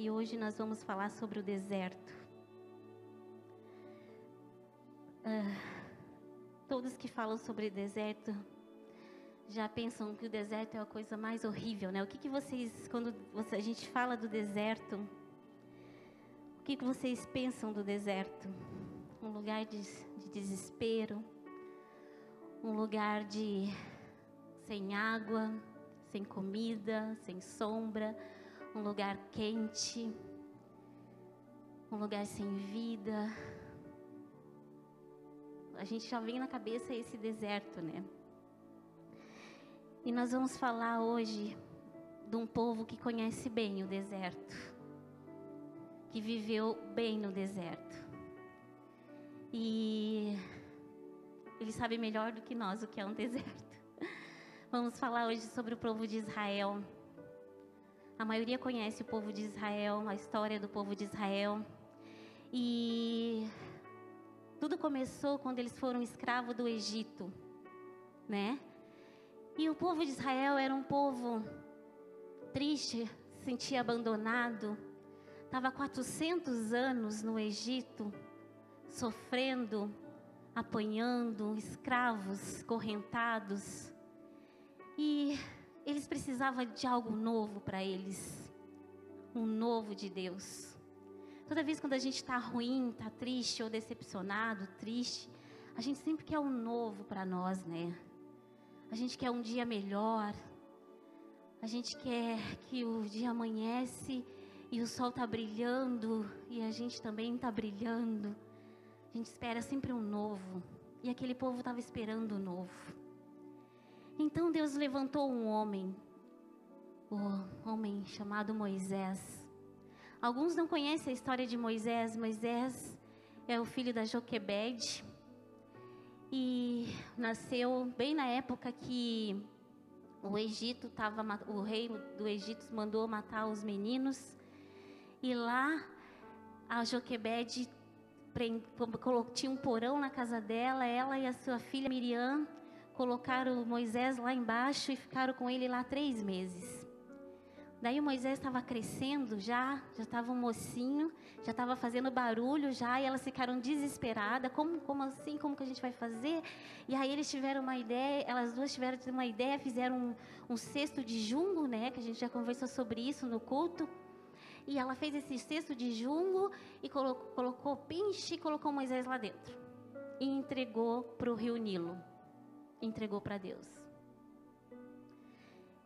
e hoje nós vamos falar sobre o deserto. Ah, todos que falam sobre deserto já pensam que o deserto é a coisa mais horrível, né? O que, que vocês, quando você, a gente fala do deserto, o que, que vocês pensam do deserto? Um lugar de, de desespero, um lugar de sem água, sem comida, sem sombra, um lugar quente, um lugar sem vida. A gente já vem na cabeça esse deserto, né? E nós vamos falar hoje de um povo que conhece bem o deserto, que viveu bem no deserto. E ele sabe melhor do que nós o que é um deserto. Vamos falar hoje sobre o povo de Israel. A maioria conhece o povo de Israel, a história do povo de Israel. E tudo começou quando eles foram escravos do Egito, né? E o povo de Israel era um povo triste, se sentia abandonado. Estava 400 anos no Egito, sofrendo, apanhando, escravos, correntados. E eles precisavam de algo novo para eles. Um novo de Deus. Toda vez quando a gente está ruim, está triste ou decepcionado, triste, a gente sempre quer um novo para nós, né? A gente quer um dia melhor. A gente quer que o dia amanhece e o sol está brilhando e a gente também está brilhando. A gente espera sempre um novo. E aquele povo estava esperando o novo. Então Deus levantou um homem, o homem chamado Moisés. Alguns não conhecem a história de Moisés. Moisés é o filho da Joquebede e nasceu bem na época que o Egito estava, o rei do Egito mandou matar os meninos e lá a Joquebede tinha um porão na casa dela, ela e a sua filha Miriam colocaram Moisés lá embaixo e ficaram com ele lá três meses. Daí o Moisés estava crescendo já, já estava um mocinho, já estava fazendo barulho já, e elas ficaram desesperadas. Como, como assim? Como que a gente vai fazer? E aí eles tiveram uma ideia, elas duas tiveram uma ideia, fizeram um, um cesto de jungo, né? Que a gente já conversou sobre isso no culto. E ela fez esse cesto de jungo e colocou, colocou pinche e colocou Moisés lá dentro. E entregou para o rio Nilo entregou para Deus.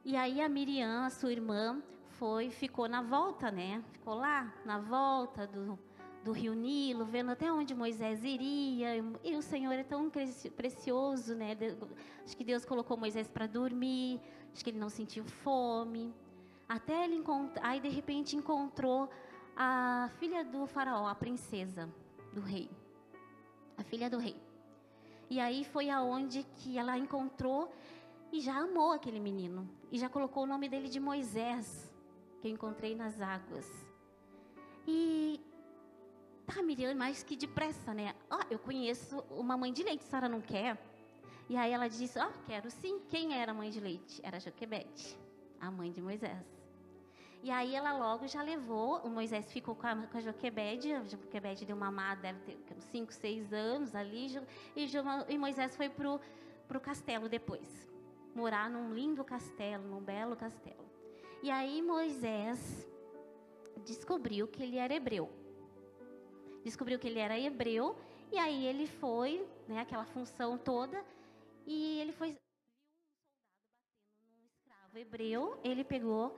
E aí a Miriam, a sua irmã, foi, ficou na volta, né? Ficou lá, na volta do, do rio Nilo, vendo até onde Moisés iria. E o Senhor é tão precioso, né? Acho que Deus colocou Moisés para dormir, acho que ele não sentiu fome. Até ele encontrar, aí de repente encontrou a filha do faraó, a princesa do rei. A filha do rei. E aí foi aonde que ela encontrou e já amou aquele menino. E já colocou o nome dele de Moisés, que eu encontrei nas águas. E tá, Miriam, mas que depressa, né? Ó, oh, eu conheço uma mãe de leite, a senhora não quer? E aí ela disse, ó, oh, quero sim. Quem era a mãe de leite? Era Joquebede, a mãe de Moisés. E aí ela logo já levou, o Moisés ficou com a, com a Joquebede, a Joquebede deu mamada, deve ter uns 5, 6 anos ali, e, e Moisés foi pro, pro castelo depois, morar num lindo castelo, num belo castelo. E aí Moisés descobriu que ele era hebreu. Descobriu que ele era hebreu, e aí ele foi, né, aquela função toda, e ele foi viu um soldado batendo num escravo hebreu, ele pegou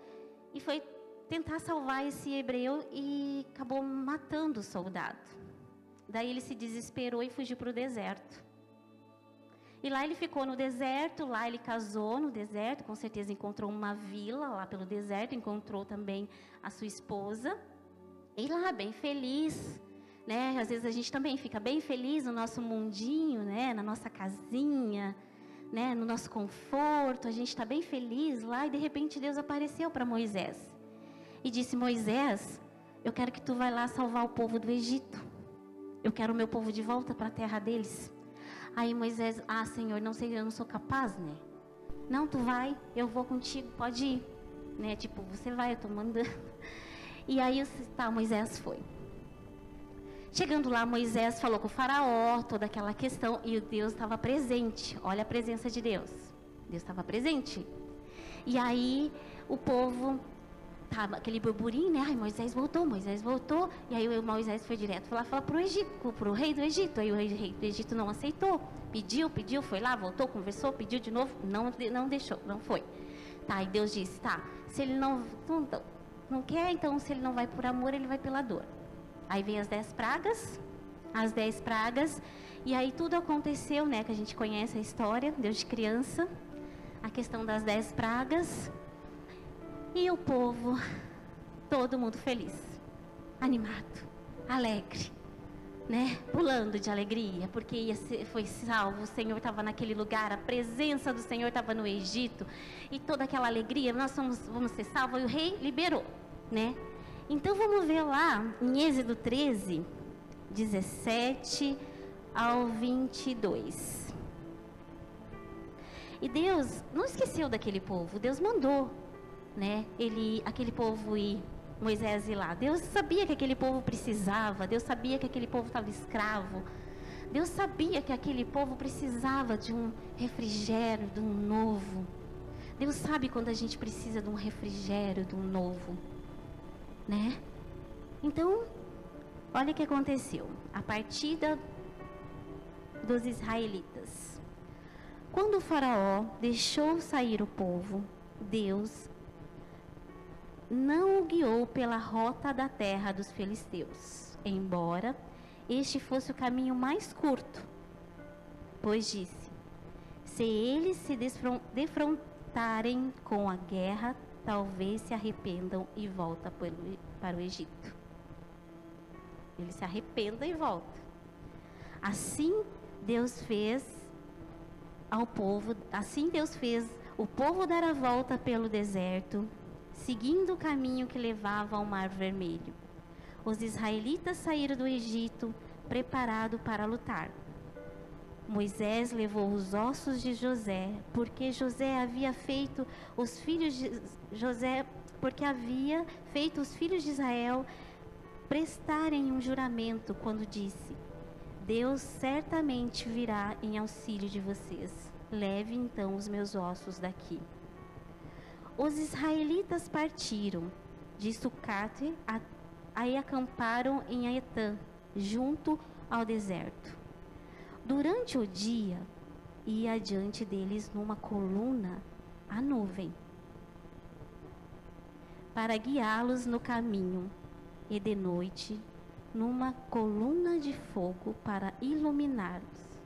e foi tentar salvar esse hebreu e acabou matando o soldado. Daí ele se desesperou e fugiu para o deserto. E lá ele ficou no deserto, lá ele casou no deserto, com certeza encontrou uma vila lá pelo deserto, encontrou também a sua esposa. E lá, bem feliz, né? Às vezes a gente também fica bem feliz no nosso mundinho, né? Na nossa casinha, né? No nosso conforto, a gente está bem feliz lá e de repente Deus apareceu para Moisés e disse: Moisés, eu quero que tu vá lá salvar o povo do Egito. Eu quero o meu povo de volta para a terra deles. Aí Moisés, ah, Senhor, não sei, eu não sou capaz, né? Não, tu vai, eu vou contigo, pode ir. Né? Tipo, você vai, eu tô mandando. E aí tá, Moisés foi. Chegando lá, Moisés falou com o faraó, toda aquela questão, e o Deus estava presente. Olha a presença de Deus. Deus estava presente. E aí o povo tava aquele burburinho, né? Ai, Moisés voltou, Moisés voltou. E aí o Moisés foi direto lá falar pro Egito, pro rei do Egito. Aí o rei do Egito não aceitou. Pediu, pediu, foi lá, voltou, conversou, pediu de novo, não não deixou, não foi. Tá, e Deus disse, tá, se ele não, não, não quer, então se ele não vai por amor, ele vai pela dor. Aí vem as dez pragas, as dez pragas, e aí tudo aconteceu, né? Que a gente conhece a história, Deus de criança, a questão das dez pragas, e o povo, todo mundo feliz, animado, alegre, né? Pulando de alegria, porque ser, foi salvo, o Senhor estava naquele lugar, a presença do Senhor estava no Egito, e toda aquela alegria, nós somos, vamos ser salvos, e o rei liberou, né? Então vamos ver lá em Êxodo 13, 17 ao 22. E Deus não esqueceu daquele povo, Deus mandou, né? Ele, aquele povo ir, Moisés ir lá. Deus sabia que aquele povo precisava, Deus sabia que aquele povo estava escravo. Deus sabia que aquele povo precisava de um refrigério, de um novo. Deus sabe quando a gente precisa de um refrigério, de um novo né? Então, olha o que aconteceu. A partida dos israelitas. Quando o faraó deixou sair o povo, Deus não o guiou pela rota da terra dos filisteus, embora este fosse o caminho mais curto. Pois disse: Se eles se defrontarem com a guerra, talvez se arrependam e voltem para o Egito. Ele se arrependa e volta. Assim Deus fez ao povo, assim Deus fez o povo dar a volta pelo deserto, seguindo o caminho que levava ao Mar Vermelho. Os israelitas saíram do Egito preparados para lutar. Moisés levou os ossos de José, porque José havia feito os filhos de José, porque havia feito os filhos de Israel prestarem um juramento quando disse: Deus certamente virá em auxílio de vocês. Leve então os meus ossos daqui. Os israelitas partiram de Sucate, aí acamparam em Aetã, junto ao deserto. Durante o dia, ia adiante deles numa coluna a nuvem, para guiá-los no caminho, e de noite, numa coluna de fogo para iluminá-los.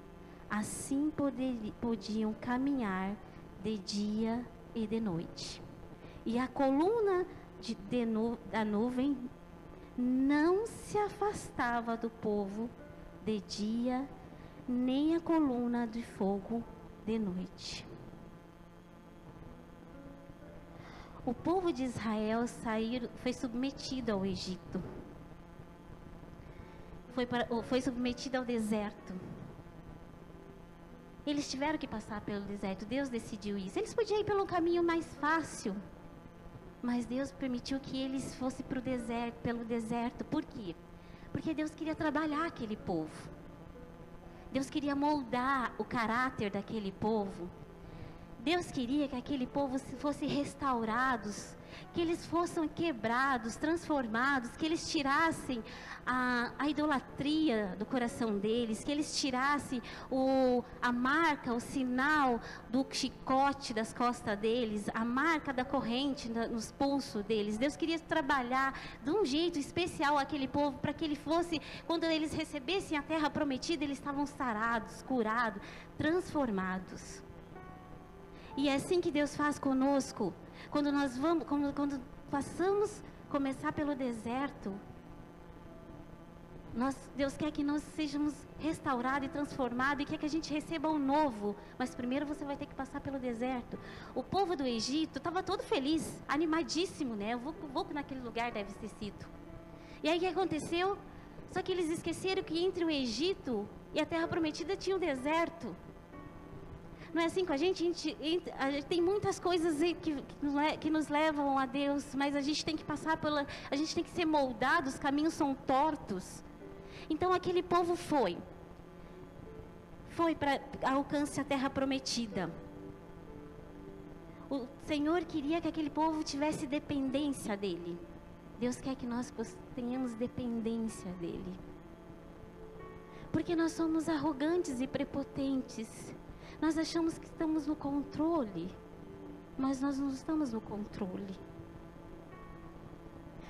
Assim poder, podiam caminhar de dia e de noite. E a coluna de, de nu, da nuvem não se afastava do povo de dia nem a coluna de fogo de noite. O povo de Israel sair, foi submetido ao Egito. Foi, para, foi submetido ao deserto. Eles tiveram que passar pelo deserto. Deus decidiu isso. Eles podiam ir pelo caminho mais fácil. Mas Deus permitiu que eles fossem para o deserto, pelo deserto. Por quê? Porque Deus queria trabalhar aquele povo. Deus queria moldar o caráter daquele povo. Deus queria que aquele povo fosse restaurados, que eles fossem quebrados, transformados, que eles tirassem a, a idolatria do coração deles, que eles tirassem o, a marca, o sinal do chicote das costas deles, a marca da corrente nos pulsos deles. Deus queria trabalhar de um jeito especial aquele povo para que ele fosse, quando eles recebessem a terra prometida, eles estavam sarados, curados, transformados. E é assim que Deus faz conosco. Quando nós vamos, quando, quando passamos começar pelo deserto, nós, Deus quer que nós sejamos restaurados e transformados e quer que a gente receba o novo. Mas primeiro você vai ter que passar pelo deserto. O povo do Egito estava todo feliz, animadíssimo, né? Eu vou, vou naquele lugar, deve ter sido. E aí o que aconteceu? Só que eles esqueceram que entre o Egito e a terra prometida tinha o deserto. Não é assim com a gente? A gente, a gente tem muitas coisas que, que, nos levam a Deus, mas a gente tem que passar pela. A gente tem que ser moldado, os caminhos são tortos. Então aquele povo foi. Foi para alcance a terra prometida. O Senhor queria que aquele povo tivesse dependência dele. Deus quer que nós tenhamos dependência dele. Porque nós somos arrogantes e prepotentes. Nós achamos que estamos no controle, mas nós não estamos no controle.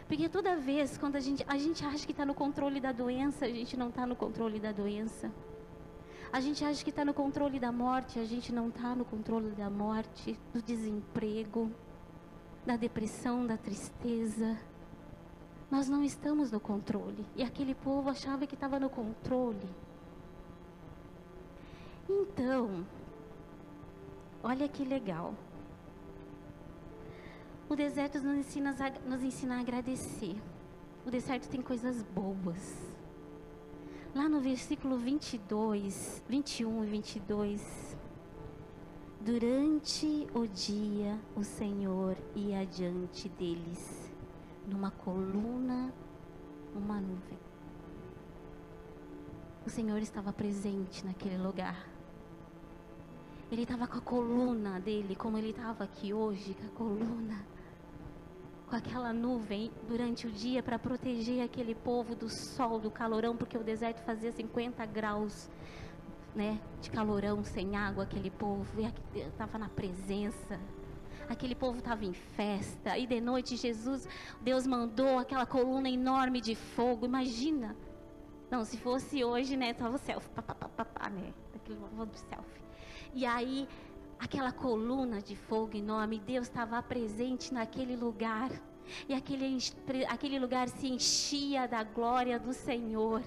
Porque toda vez quando a gente, a gente acha que está no controle da doença, a gente não está no controle da doença. A gente acha que está no controle da morte, a gente não está no controle da morte, do desemprego, da depressão, da tristeza. Nós não estamos no controle. E aquele povo achava que estava no controle. Então, olha que legal. O deserto nos ensina, a, nos ensina a agradecer. O deserto tem coisas boas. Lá no versículo 22, 21 e 22. Durante o dia, o Senhor ia adiante deles, numa coluna, uma nuvem. O Senhor estava presente naquele lugar. Ele estava com a coluna dele, como ele estava aqui hoje, com a coluna com aquela nuvem durante o dia para proteger aquele povo do sol, do calorão, porque o deserto fazia 50 graus né, de calorão, sem água, aquele povo, e estava na presença. Aquele povo estava em festa, e de noite Jesus, Deus mandou aquela coluna enorme de fogo. Imagina, não, se fosse hoje, né, tava o selfie, papapá, né, daquele do selfie. E aí aquela coluna de fogo enorme, Deus estava presente naquele lugar. E aquele, aquele lugar se enchia da glória do Senhor.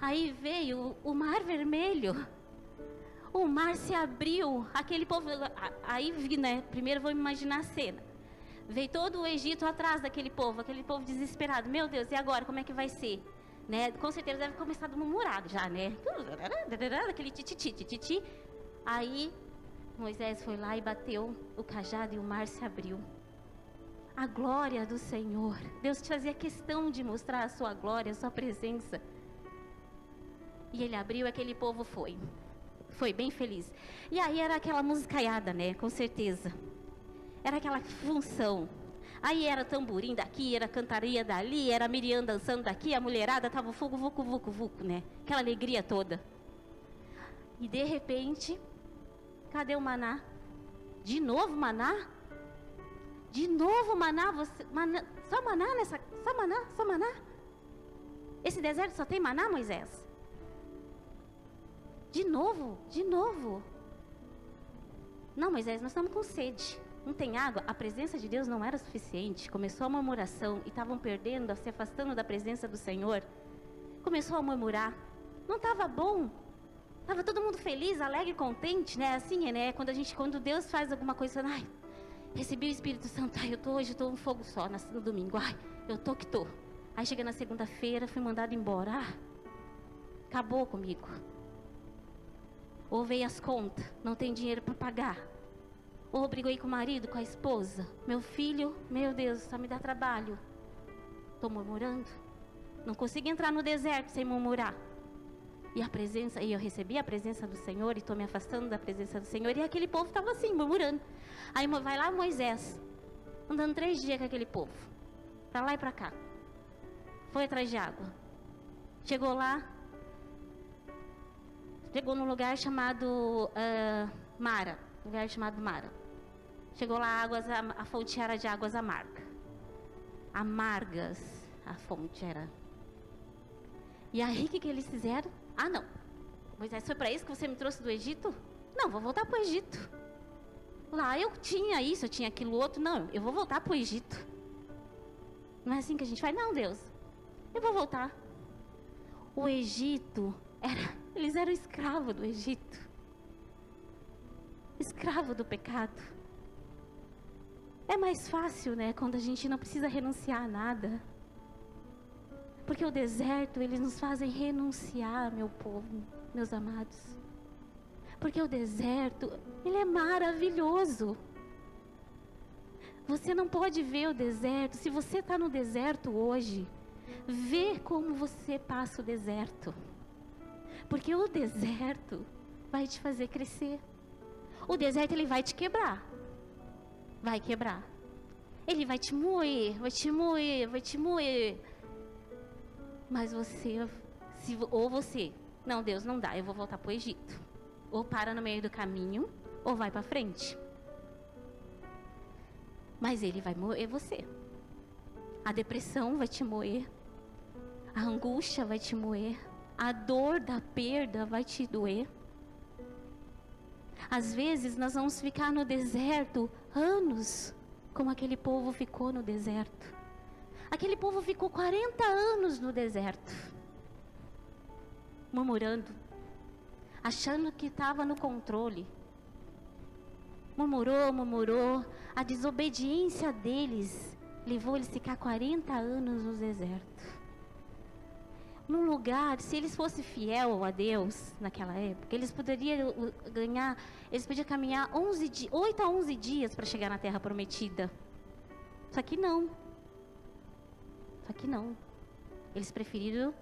Aí veio o mar vermelho. O mar se abriu. Aquele povo. Aí, né? Primeiro vou imaginar a cena. Veio todo o Egito atrás daquele povo, aquele povo desesperado. Meu Deus, e agora? Como é que vai ser? Né? Com certeza deve começar do murmurado já, né? Aquele tititi, tititi. Aí Moisés foi lá e bateu o cajado e o mar se abriu. A glória do Senhor. Deus fazia questão de mostrar a sua glória, a sua presença. E ele abriu, aquele povo foi. Foi bem feliz. E aí era aquela musicaiada, né? Com certeza. Era aquela função. Aí era tamborim daqui, era cantaria dali, era Miriam dançando daqui, a mulherada tava fogo, vucu, vucu, vucu, né? Aquela alegria toda. E de repente, Cadê o maná? De novo maná? De novo maná? Você, maná só maná nessa? Só maná? Só maná? Esse deserto só tem maná, Moisés? De novo? De novo? Não, Moisés, nós estamos com sede. Não tem água? A presença de Deus não era suficiente. Começou a murmuração e estavam perdendo, se afastando da presença do Senhor. Começou a murmurar. Não estava bom. Tava todo mundo feliz, alegre, contente, né? Assim, né? Quando a gente, quando Deus faz alguma coisa, ai, recebi o Espírito Santo, ai, eu tô hoje, eu tô um fogo só no domingo, ai, eu tô que tô. Aí chega na segunda-feira, fui mandado embora, ah, acabou comigo. Ou veio as contas, não tem dinheiro para pagar. Ou briguei com o marido, com a esposa. Meu filho, meu Deus, só me dá trabalho. Tô murmurando. Não consigo entrar no deserto sem murmurar. E a presença, e eu recebi a presença do Senhor e estou me afastando da presença do Senhor. E aquele povo estava assim, murmurando. Aí vai lá Moisés, andando três dias com aquele povo, para lá e para cá. Foi atrás de água. Chegou lá, chegou num lugar chamado uh, Mara, lugar chamado Mara. Chegou lá águas, a, a fonte era de águas amargas. Amargas a fonte era. E aí o que, que eles fizeram? Ah, não. Moisés, foi para isso que você me trouxe do Egito? Não, vou voltar para o Egito. Lá eu tinha isso, eu tinha aquilo outro. Não, eu vou voltar para o Egito. Não é assim que a gente faz? Não, Deus. Eu vou voltar. O Egito era. Eles eram escravos do Egito. Escravo do pecado. É mais fácil, né? Quando a gente não precisa renunciar a nada. Porque o deserto, eles nos fazem renunciar, meu povo, meus amados. Porque o deserto, ele é maravilhoso. Você não pode ver o deserto. Se você está no deserto hoje, vê como você passa o deserto. Porque o deserto vai te fazer crescer. O deserto ele vai te quebrar. Vai quebrar. Ele vai te moer, vai te moer, vai te moer. Mas você, se, ou você, não, Deus, não dá, eu vou voltar para o Egito. Ou para no meio do caminho, ou vai para frente. Mas ele vai moer você. A depressão vai te moer. A angústia vai te moer. A dor da perda vai te doer. Às vezes nós vamos ficar no deserto anos, como aquele povo ficou no deserto. Aquele povo ficou 40 anos no deserto, murmurando, achando que estava no controle. Murmurou, murmurou. A desobediência deles levou eles a ficar 40 anos no deserto num lugar, se eles fossem fiel a Deus naquela época, eles poderiam ganhar, eles podiam caminhar 11 8 a 11 dias para chegar na terra prometida. Só que não. Só que não. Eles preferiram,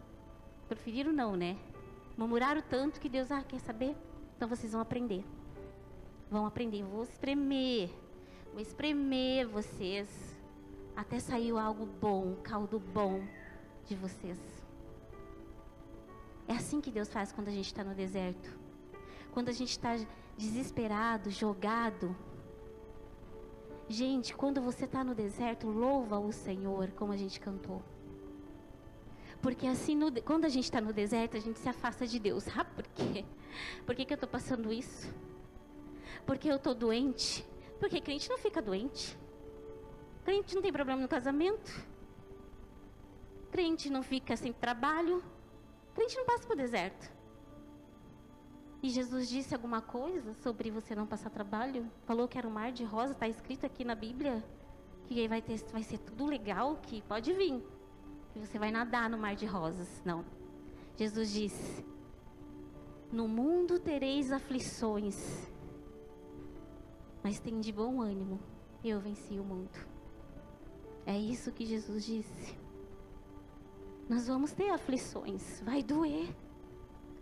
preferiram não, né? Murmuraram tanto que Deus, ah, quer saber? Então vocês vão aprender. Vão aprender, vou espremer. Vou espremer vocês até sair algo bom, caldo bom de vocês. É assim que Deus faz quando a gente está no deserto. Quando a gente está desesperado, jogado. Gente, quando você está no deserto, louva o Senhor, como a gente cantou. Porque assim, no, quando a gente está no deserto, a gente se afasta de Deus. Ah, por quê? Por que, que eu estou passando isso? Porque eu estou doente? Porque crente não fica doente. Crente não tem problema no casamento. Crente não fica sem trabalho. Crente não passa por deserto. E Jesus disse alguma coisa sobre você não passar trabalho? Falou que era um mar de rosa, está escrito aqui na Bíblia. Que vai, ter, vai ser tudo legal, que pode vir. Que você vai nadar no mar de rosas. Não. Jesus disse: No mundo tereis aflições, mas tem de bom ânimo. Eu venci o mundo. É isso que Jesus disse. Nós vamos ter aflições, vai doer.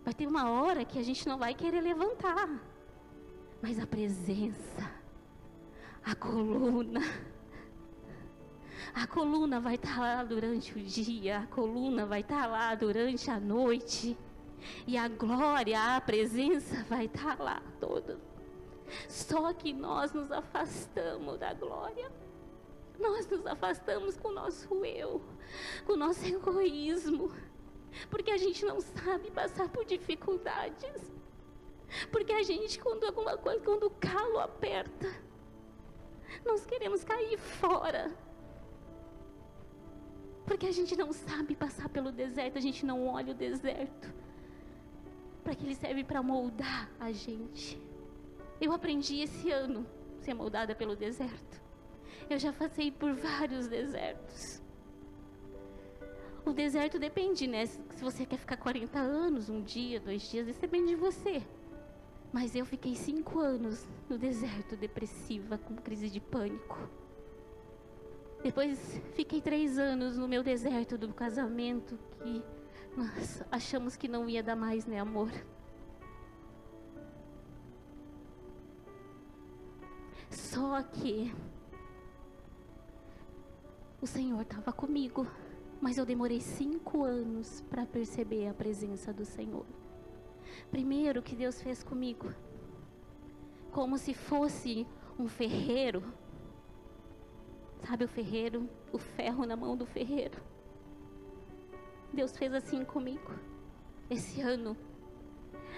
Vai ter uma hora que a gente não vai querer levantar. Mas a presença, a coluna, a coluna vai estar lá durante o dia, a coluna vai estar lá durante a noite. E a glória, a presença vai estar lá toda. Só que nós nos afastamos da glória. Nós nos afastamos com o nosso eu, com o nosso egoísmo, porque a gente não sabe passar por dificuldades. Porque a gente, quando alguma coisa, quando o calo aperta, nós queremos cair fora. Porque a gente não sabe passar pelo deserto, a gente não olha o deserto. Para que ele serve para moldar a gente. Eu aprendi esse ano ser moldada pelo deserto. Eu já passei por vários desertos. O deserto depende, né? Se você quer ficar 40 anos, um dia, dois dias, isso depende de você. Mas eu fiquei cinco anos no deserto, depressiva, com crise de pânico. Depois fiquei três anos no meu deserto do casamento, que nós achamos que não ia dar mais, né, amor? Só que o Senhor estava comigo, mas eu demorei cinco anos para perceber a presença do Senhor. Primeiro que Deus fez comigo, como se fosse um ferreiro, sabe o ferreiro, o ferro na mão do ferreiro. Deus fez assim comigo. Esse ano,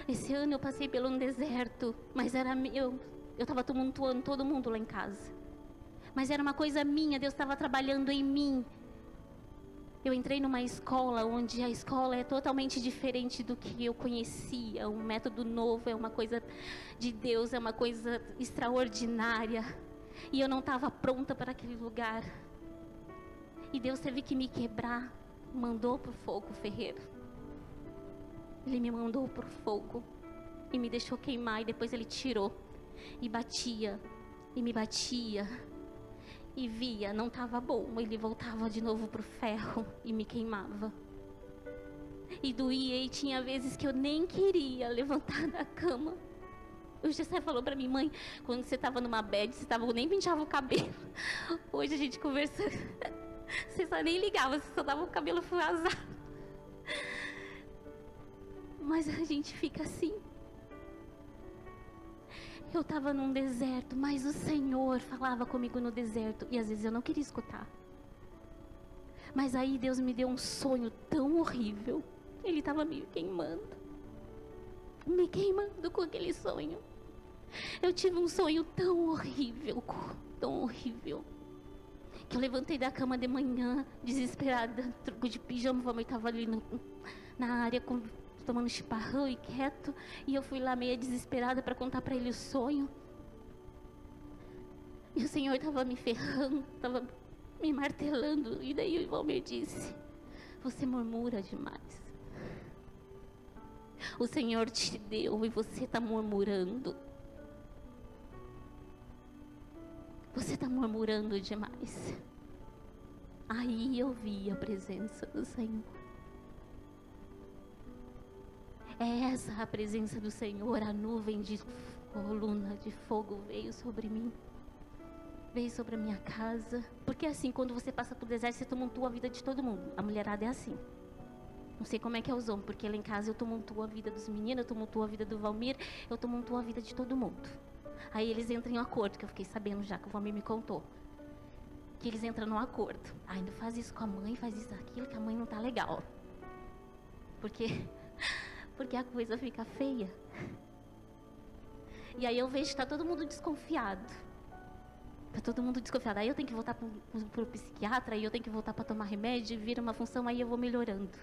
esse ano eu passei pelo um deserto, mas era meu. Eu estava tumultuando todo mundo lá em casa mas era uma coisa minha, Deus estava trabalhando em mim. Eu entrei numa escola onde a escola é totalmente diferente do que eu conhecia. Um método novo é uma coisa de Deus, é uma coisa extraordinária. E eu não estava pronta para aquele lugar. E Deus teve que me quebrar, mandou para o fogo ferreiro. Ele me mandou para o fogo. e me deixou queimar e depois ele tirou e batia e me batia e via, não estava bom, ele voltava de novo pro ferro e me queimava. E doía e tinha vezes que eu nem queria levantar da cama. O Gessé falou para mim, mãe, quando você estava numa bed, você tava, nem penteava o cabelo. Hoje a gente conversando, você só nem ligava, você só dava o cabelo vazado. Mas a gente fica assim. Eu estava num deserto, mas o Senhor falava comigo no deserto e às vezes eu não queria escutar. Mas aí Deus me deu um sonho tão horrível. Ele estava me queimando. Me queimando com aquele sonho. Eu tive um sonho tão horrível, tão horrível. Que eu levantei da cama de manhã, desesperada, truco de pijama, a mãe ali no, na área com tomando chiparrão e quieto, e eu fui lá meia desesperada para contar para ele o sonho. E o Senhor estava me ferrando, estava me martelando, e daí o Valmir disse: Você murmura demais. O Senhor te deu e você está murmurando. Você está murmurando demais. Aí eu vi a presença do Senhor. É essa a presença do Senhor, a nuvem de coluna de fogo veio sobre mim. Veio sobre a minha casa. Porque assim, quando você passa por deserto, você tumultua a vida de todo mundo. A mulherada é assim. Não sei como é que é os homens, porque lá em casa eu tumultuo a vida dos meninos, eu tumultuo a vida do Valmir, eu tumultuo a vida de todo mundo. Aí eles entram em acordo, que eu fiquei sabendo já, que o Valmir me contou. Que eles entram num acordo. Ai, não faz isso com a mãe, faz isso aquilo, que a mãe não tá legal. Porque porque a coisa fica feia. E aí eu vejo que está todo mundo desconfiado. Está todo mundo desconfiado. Aí eu tenho que voltar para o psiquiatra, aí eu tenho que voltar para tomar remédio, vira uma função, aí eu vou melhorando.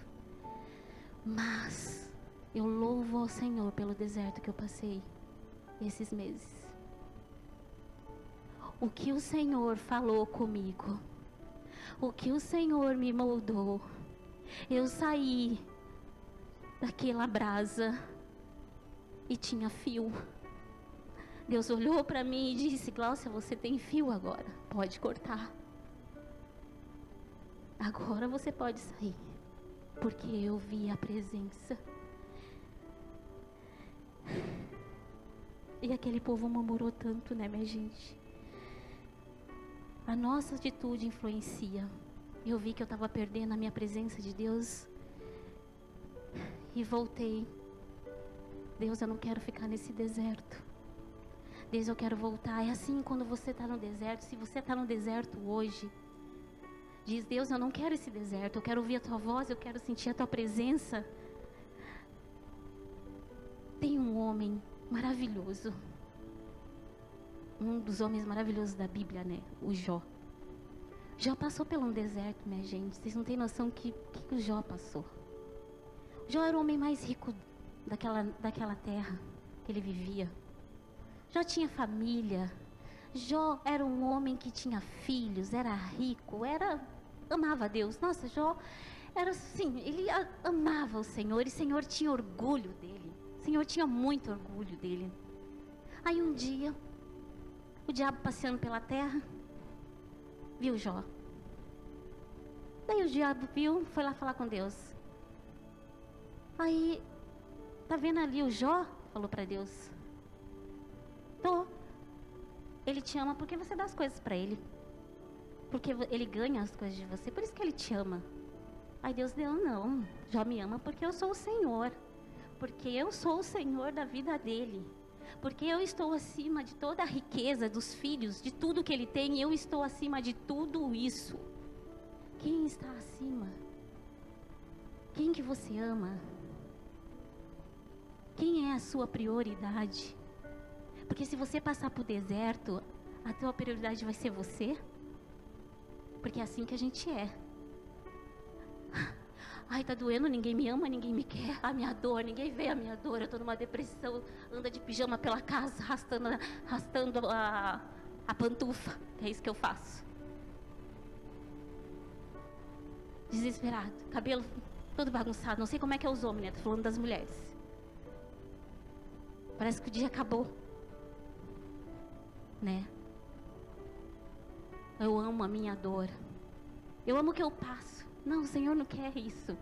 Mas eu louvo ao Senhor pelo deserto que eu passei esses meses. O que o Senhor falou comigo, o que o Senhor me moldou. Eu saí daquela brasa e tinha fio. Deus olhou para mim e disse: Cláudia, você tem fio agora, pode cortar. Agora você pode sair, porque eu vi a presença. E aquele povo murmurou tanto, né, minha gente? A nossa atitude influencia. Eu vi que eu estava perdendo a minha presença de Deus e voltei. Deus, eu não quero ficar nesse deserto. Deus, eu quero voltar. É assim quando você está no deserto. Se você está no deserto hoje, diz: Deus, eu não quero esse deserto. Eu quero ouvir a tua voz. Eu quero sentir a tua presença. Tem um homem maravilhoso. Um dos homens maravilhosos da Bíblia, né? O Jó. Jó passou por um deserto, minha gente. Vocês não têm noção que que o Jó passou. Jó era o homem mais rico daquela, daquela terra que ele vivia. Jó tinha família. Jó era um homem que tinha filhos, era rico, era amava Deus. Nossa, Jó era assim, ele amava o Senhor e o Senhor tinha orgulho dele. O Senhor tinha muito orgulho dele. Aí um dia, o diabo passeando pela terra, viu Jó. Daí o diabo viu, foi lá falar com Deus. Aí, tá vendo ali o Jó? Falou para Deus. Tô. Ele te ama porque você dá as coisas para ele. Porque ele ganha as coisas de você, por isso que ele te ama. Aí Deus deu, não. Jó me ama porque eu sou o Senhor. Porque eu sou o Senhor da vida dele. Porque eu estou acima de toda a riqueza dos filhos, de tudo que ele tem, eu estou acima de tudo isso. Quem está acima? Quem que você ama? Quem é a sua prioridade? Porque se você passar por deserto, a tua prioridade vai ser você. Porque é assim que a gente é. Ai, tá doendo, ninguém me ama, ninguém me quer. A minha dor, ninguém vê a minha dor. Eu tô numa depressão, anda de pijama pela casa, arrastando, arrastando a, a pantufa. É isso que eu faço. Desesperado, cabelo todo bagunçado. Não sei como é que é os homens, né? Tô falando das mulheres. Parece que o dia acabou. Né? Eu amo a minha dor. Eu amo o que eu passo. Não, o Senhor não quer isso.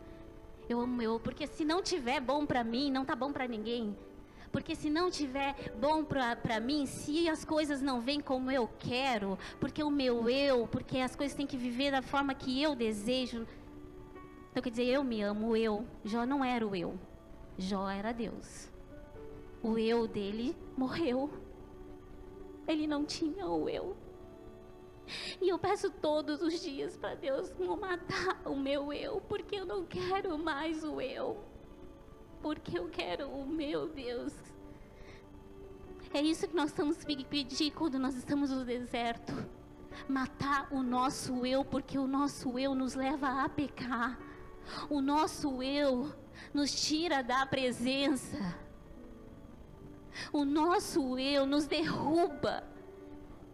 Eu amo eu, porque se não tiver bom para mim, não tá bom para ninguém. Porque se não tiver bom para mim, se as coisas não vêm como eu quero, porque o meu eu, porque as coisas têm que viver da forma que eu desejo. Então quer dizer, eu me amo, eu. Jó não era o eu. Jó era Deus. O eu dele morreu. Ele não tinha o eu. E eu peço todos os dias para Deus não matar o meu eu, porque eu não quero mais o eu. Porque eu quero o meu Deus. É isso que nós estamos pedir quando nós estamos no deserto. Matar o nosso eu, porque o nosso eu nos leva a pecar. O nosso eu nos tira da presença. O nosso eu nos derruba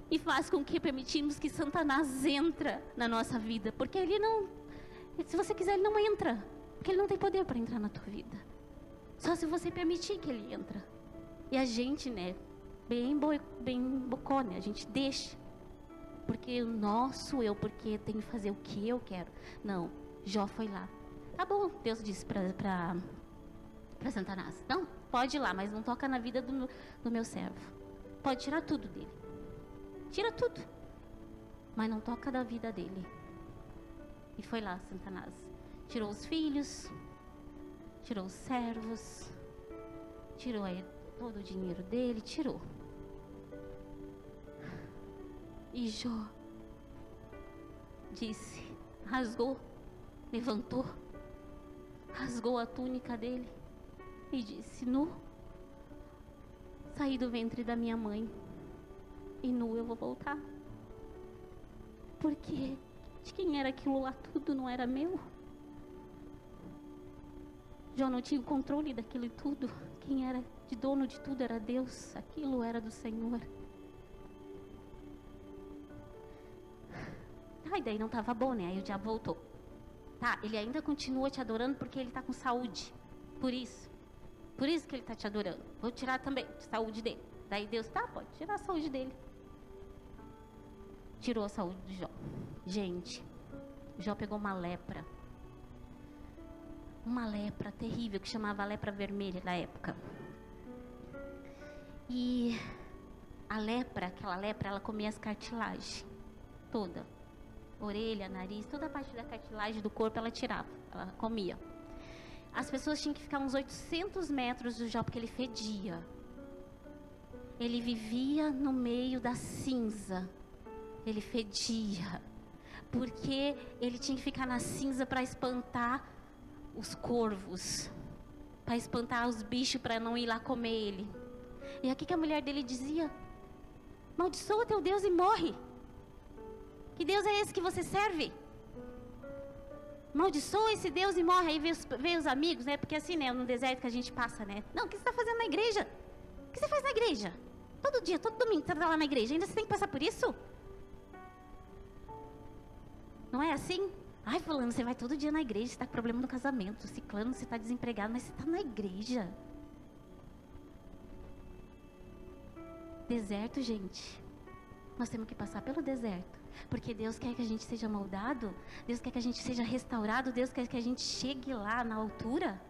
e faz com que permitimos que Satanás entra na nossa vida, porque ele não, se você quiser, ele não entra, porque ele não tem poder para entrar na tua vida. Só se você permitir que ele entra. E a gente, né, bem, boi, bem bocó, né, a gente deixa. Porque o nosso eu, porque tem que fazer o que eu quero. Não, Jó foi lá. Tá bom, Deus disse para Satanás, não, pode ir lá, mas não toca na vida do, do meu servo. Pode tirar tudo dele. Tira tudo. Mas não toca da vida dele. E foi lá, Satanás. Tirou os filhos, tirou os servos, tirou aí todo o dinheiro dele, tirou. E Jó disse, rasgou, levantou, rasgou a túnica dele e disse: Nu, saí do ventre da minha mãe e nu eu vou voltar. Porque de quem era aquilo lá tudo não era meu. Jó não tinha o controle daquilo tudo. Quem era de dono de tudo era Deus. Aquilo era do Senhor. Ah, e daí não estava bom, né? Aí o diabo voltou. Tá, ele ainda continua te adorando porque ele está com saúde. Por isso. Por isso que ele está te adorando. Vou tirar também a saúde dele. Daí Deus, tá, pode tirar a saúde dele tirou a saúde de Jó. Gente, Jó pegou uma lepra. Uma lepra terrível que chamava lepra vermelha na época. E a lepra, aquela lepra, ela comia as cartilagens toda. Orelha, nariz, toda a parte da cartilagem do corpo ela tirava, ela comia. As pessoas tinham que ficar uns 800 metros do Jó porque ele fedia. Ele vivia no meio da cinza ele fedia, porque ele tinha que ficar na cinza para espantar os corvos, para espantar os bichos para não ir lá comer ele. E aqui que a mulher dele dizia: Maldiçoa teu Deus e morre. Que Deus é esse que você serve? Maldiçoa esse Deus e morre. Aí vem os, vem os amigos, né? Porque assim, né? No deserto que a gente passa, né? Não, o que você está fazendo na igreja? O que você faz na igreja? Todo dia, todo domingo você está lá na igreja. Ainda você tem que passar por isso? Não é assim? Ai, fulano, você vai todo dia na igreja, você está com problema no casamento. Ciclano, você está desempregado, mas você está na igreja. Deserto, gente. Nós temos que passar pelo deserto. Porque Deus quer que a gente seja moldado, Deus quer que a gente seja restaurado, Deus quer que a gente chegue lá na altura.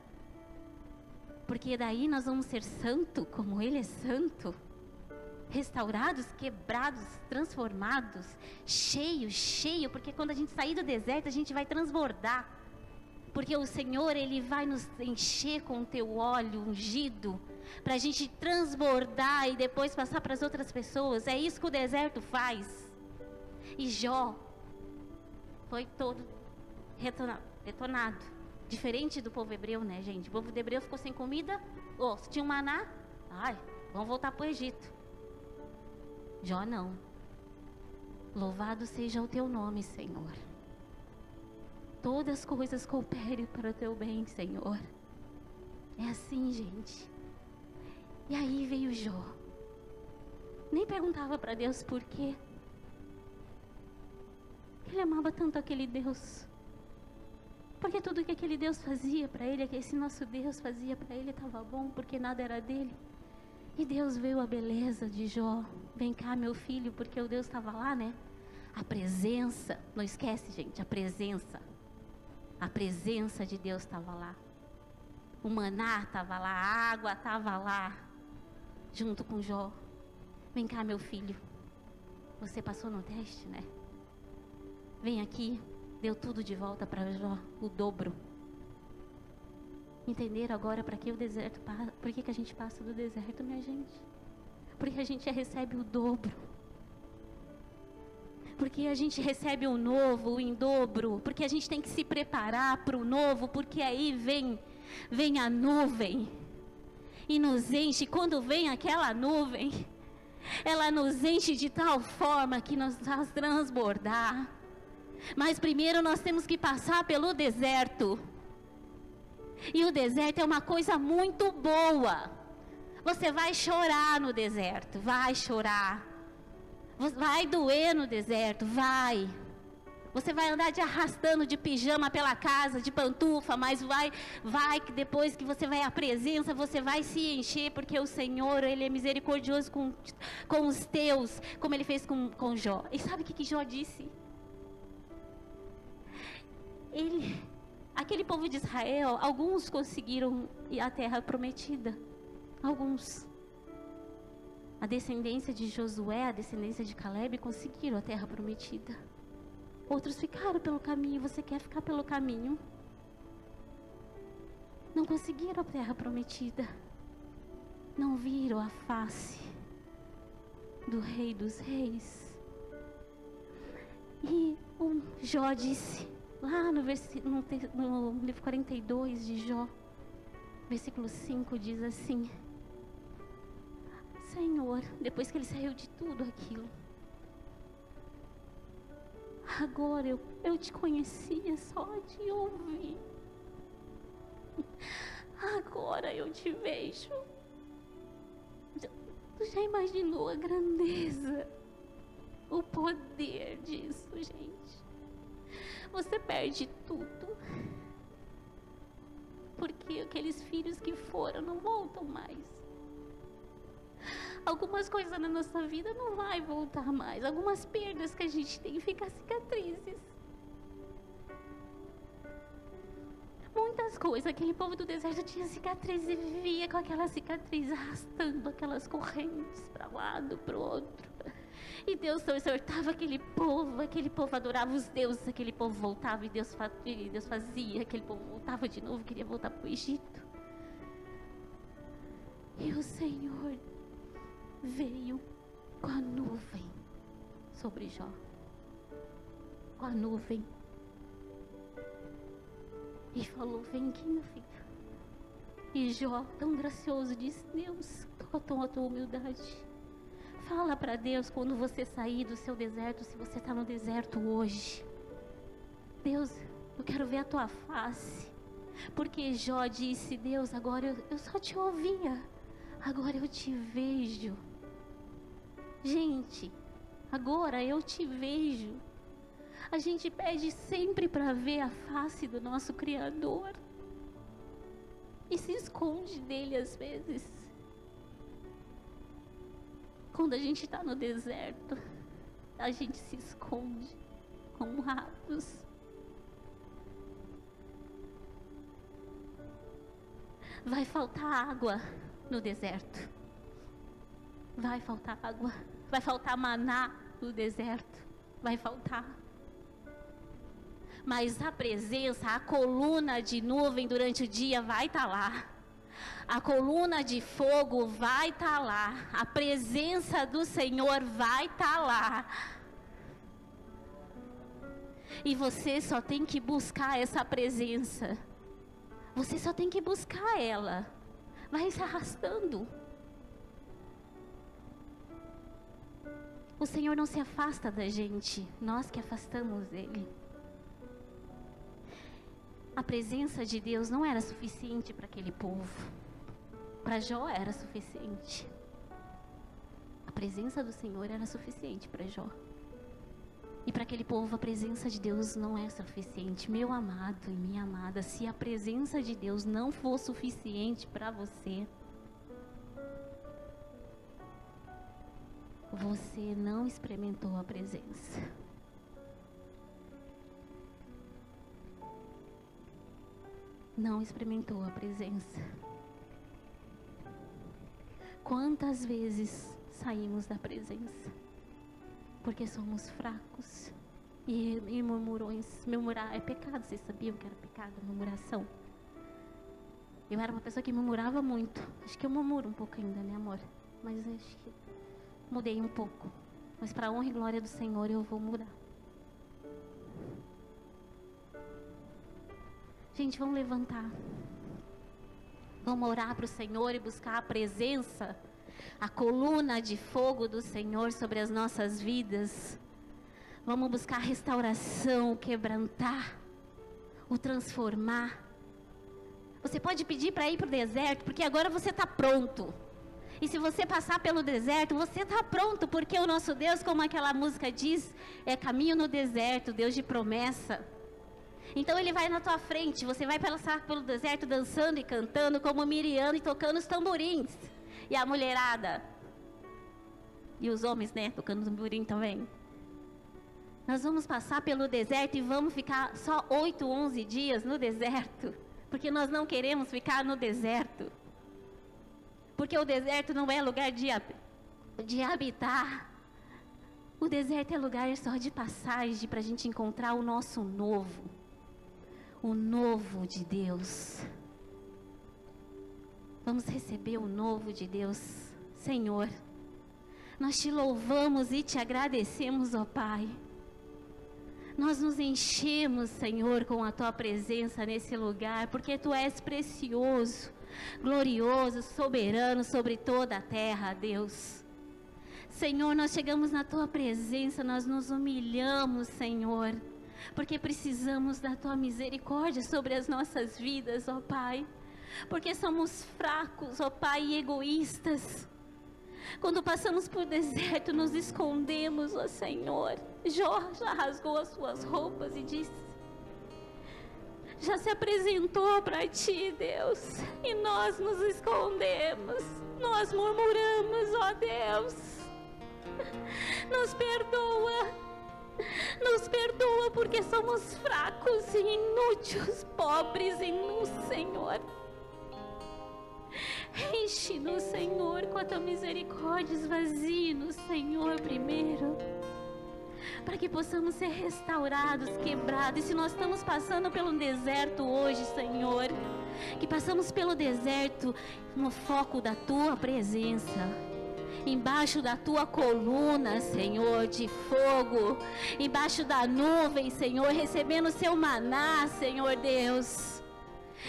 Porque daí nós vamos ser santo, como Ele é santo restaurados, quebrados, transformados, cheio, cheio, porque quando a gente sair do deserto, a gente vai transbordar. Porque o Senhor, Ele vai nos encher com o teu óleo ungido, para a gente transbordar e depois passar para as outras pessoas. É isso que o deserto faz. E Jó foi todo detonado. Diferente do povo hebreu, né, gente? O povo hebreu ficou sem comida. Oh, se tinha um maná, ai, vamos voltar para o Egito. Jó não. Louvado seja o teu nome, Senhor. Todas as coisas cooperem para o teu bem, Senhor. É assim, gente. E aí veio Jó. Nem perguntava para Deus por quê. Ele amava tanto aquele Deus. Porque tudo que aquele Deus fazia para ele, que esse nosso Deus fazia para ele, estava bom, porque nada era dele. E Deus viu a beleza de Jó. Vem cá, meu filho, porque o Deus estava lá, né? A presença, não esquece, gente, a presença. A presença de Deus estava lá. O maná estava lá, a água estava lá, junto com Jó. Vem cá, meu filho. Você passou no teste, né? Vem aqui, deu tudo de volta para Jó, o dobro. Entenderam agora para que o deserto? Por que, que a gente passa do deserto, minha gente? Porque a gente recebe o dobro. Porque a gente recebe o novo em dobro. Porque a gente tem que se preparar para o novo. Porque aí vem, vem a nuvem e nos enche. Quando vem aquela nuvem, ela nos enche de tal forma que nos faz transbordar. Mas primeiro nós temos que passar pelo deserto. E o deserto é uma coisa muito boa. Você vai chorar no deserto, vai chorar. Vai doer no deserto, vai. Você vai andar de arrastando de pijama pela casa, de pantufa, mas vai, vai que depois que você vai à presença, você vai se encher, porque o Senhor, Ele é misericordioso com, com os teus, como Ele fez com, com Jó. E sabe o que, que Jó disse? Ele, aquele povo de Israel, alguns conseguiram ir à terra prometida. Alguns. A descendência de Josué, a descendência de Caleb conseguiram a terra prometida. Outros ficaram pelo caminho. Você quer ficar pelo caminho? Não conseguiram a terra prometida. Não viram a face do Rei dos Reis. E o Jó disse: lá no, no, no livro 42 de Jó, versículo 5, diz assim: Senhor, depois que ele saiu de tudo aquilo, agora eu, eu te conhecia só de ouvir, agora eu te vejo. Tu já imaginou a grandeza, o poder disso, gente? Você perde tudo. Porque aqueles filhos que foram não voltam mais. Algumas coisas na nossa vida não vai voltar mais. Algumas perdas que a gente tem ficam cicatrizes. Muitas coisas, aquele povo do deserto tinha cicatriz e vivia com aquela cicatriz arrastando aquelas correntes para um lado, para o outro. E Deus não exortava aquele povo, aquele povo adorava os deuses, aquele povo voltava e Deus, e Deus fazia, aquele povo voltava de novo, queria voltar para o Egito. E o Senhor veio com a nuvem sobre Jó. Com a nuvem. E falou: Vem aqui, meu filho. E Jó, tão gracioso, disse: Deus, toca a tua humildade. Fala para Deus quando você sair do seu deserto, se você está no deserto hoje. Deus, eu quero ver a tua face. Porque Jó disse: Deus, agora eu, eu só te ouvia, agora eu te vejo. Gente, agora eu te vejo. A gente pede sempre para ver a face do nosso Criador e se esconde dele às vezes. Quando a gente está no deserto, a gente se esconde como ratos. Vai faltar água no deserto. Vai faltar água. Vai faltar maná no deserto. Vai faltar. Mas a presença, a coluna de nuvem durante o dia vai estar tá lá a coluna de fogo vai estar tá lá, a presença do Senhor vai estar tá lá. E você só tem que buscar essa presença. Você só tem que buscar ela. Vai se arrastando. O Senhor não se afasta da gente, nós que afastamos dele. A presença de Deus não era suficiente para aquele povo. Para Jó era suficiente. A presença do Senhor era suficiente para Jó. E para aquele povo a presença de Deus não é suficiente. Meu amado e minha amada, se a presença de Deus não for suficiente para você, você não experimentou a presença. Não experimentou a presença. Quantas vezes saímos da presença? Porque somos fracos. E, e murmurões, murmurar é pecado, vocês sabiam que era pecado, murmuração? Eu era uma pessoa que murmurava muito. Acho que eu murmuro um pouco ainda, né, amor? Mas acho que mudei um pouco. Mas para honra e glória do Senhor eu vou mudar. Gente, vamos levantar. Vamos orar para o Senhor e buscar a presença, a coluna de fogo do Senhor sobre as nossas vidas. Vamos buscar restauração, quebrantar, o transformar. Você pode pedir para ir para o deserto, porque agora você está pronto. E se você passar pelo deserto, você está pronto, porque o nosso Deus, como aquela música diz, é caminho no deserto, Deus de promessa. Então ele vai na tua frente, você vai passar pelo deserto dançando e cantando como Miriam e tocando os tamborins. E a mulherada. E os homens, né, tocando tamborim também. Nós vamos passar pelo deserto e vamos ficar só 8, 11 dias no deserto. Porque nós não queremos ficar no deserto. Porque o deserto não é lugar de, de habitar. O deserto é lugar só de passagem para a gente encontrar o nosso novo. O novo de Deus. Vamos receber o novo de Deus. Senhor, nós te louvamos e te agradecemos, ó Pai. Nós nos enchemos, Senhor, com a tua presença nesse lugar, porque tu és precioso glorioso, soberano sobre toda a terra, Deus. Senhor, nós chegamos na tua presença, nós nos humilhamos, Senhor, porque precisamos da tua misericórdia sobre as nossas vidas, ó Pai. Porque somos fracos, ó Pai, e egoístas. Quando passamos por deserto, nos escondemos, ó Senhor. Jó já rasgou as suas roupas e disse: já se apresentou para ti, Deus, e nós nos escondemos, nós murmuramos, ó Deus. Nos perdoa, nos perdoa porque somos fracos e inúteis, pobres em no Senhor. Enche-nos, Senhor, com a tua misericórdia, esvazie-nos, Senhor, primeiro para que possamos ser restaurados, quebrados. E se nós estamos passando pelo deserto hoje, Senhor, que passamos pelo deserto no foco da tua presença embaixo da tua coluna, Senhor, de fogo, embaixo da nuvem, Senhor, recebendo o seu maná, Senhor Deus.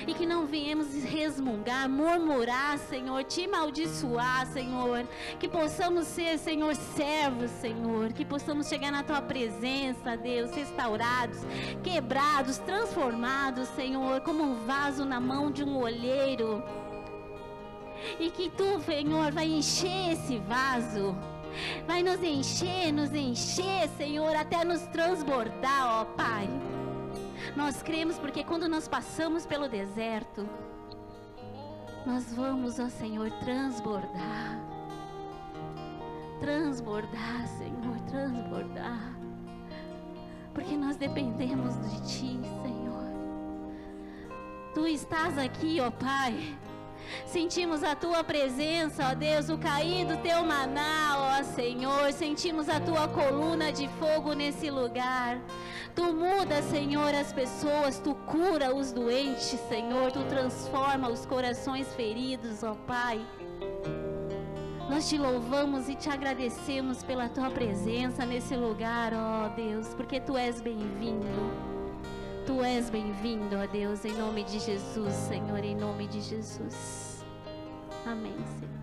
E que não venhamos resmungar, murmurar, Senhor, te amaldiçoar, Senhor. Que possamos ser, Senhor, servos, Senhor. Que possamos chegar na tua presença, Deus, restaurados, quebrados, transformados, Senhor, como um vaso na mão de um olheiro. E que tu, Senhor, vai encher esse vaso. Vai nos encher, nos encher, Senhor, até nos transbordar, ó Pai. Nós cremos porque quando nós passamos pelo deserto, nós vamos, ó Senhor, transbordar. Transbordar, Senhor, transbordar. Porque nós dependemos de Ti, Senhor. Tu estás aqui, ó Pai. Sentimos a tua presença, ó Deus, o cair do teu maná, ó Senhor. Sentimos a tua coluna de fogo nesse lugar. Tu muda, Senhor, as pessoas, tu cura os doentes, Senhor, tu transforma os corações feridos, ó Pai. Nós te louvamos e te agradecemos pela tua presença nesse lugar, ó Deus, porque tu és bem-vindo. Tu és bem-vindo, ó Deus, em nome de Jesus, Senhor, em nome de Jesus. Amém, Senhor.